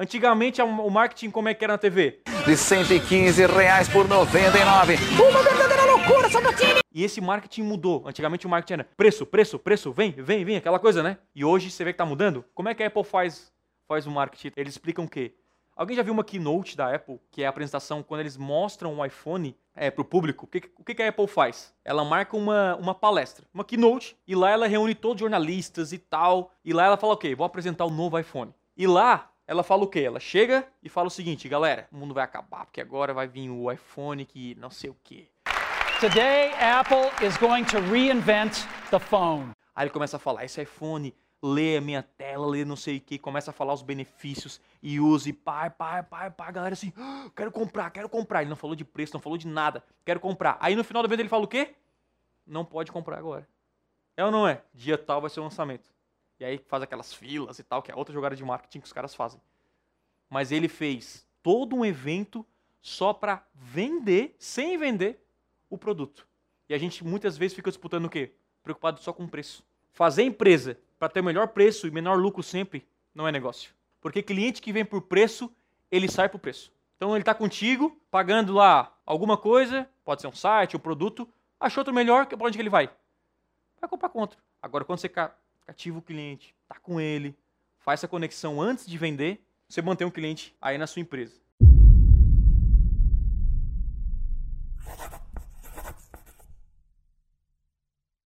Antigamente o marketing como é que era na TV? De 115 reais por 99. Uma verdadeira loucura, Sabatini! E esse marketing mudou. Antigamente o marketing era preço, preço, preço, vem, vem, vem, aquela coisa, né? E hoje você vê que tá mudando. Como é que a Apple faz, faz o marketing? Eles explicam o quê? Alguém já viu uma keynote da Apple, que é a apresentação quando eles mostram o iPhone é, para o público? O, que, o que, a Apple faz? Ela marca uma, uma palestra, uma keynote, e lá ela reúne todos os jornalistas e tal. E lá ela fala o quê? Vou apresentar o novo iPhone. E lá ela fala o quê? Ela chega e fala o seguinte, galera, o mundo vai acabar, porque agora vai vir o iPhone que não sei o quê. Today, Apple is going to reinvent the phone. Aí ele começa a falar, esse iPhone lê a minha tela, lê não sei o que, começa a falar os benefícios e use, pai, pai, pai, pai, galera assim, ah, quero comprar, quero comprar. Ele não falou de preço, não falou de nada, quero comprar. Aí no final do evento ele fala o quê? Não pode comprar agora. É ou não é? Dia tal vai ser o lançamento. E aí faz aquelas filas e tal, que é outra jogada de marketing que os caras fazem. Mas ele fez todo um evento só para vender, sem vender, o produto. E a gente muitas vezes fica disputando o quê? Preocupado só com o preço. Fazer empresa para ter o melhor preço e menor lucro sempre, não é negócio. Porque cliente que vem por preço, ele sai por preço. Então ele está contigo, pagando lá alguma coisa, pode ser um site, um produto, achou outro melhor, para onde que ele vai? Vai comprar contra. Agora, quando você cativa o cliente, tá com ele, faz essa conexão antes de vender, você mantém o cliente aí na sua empresa.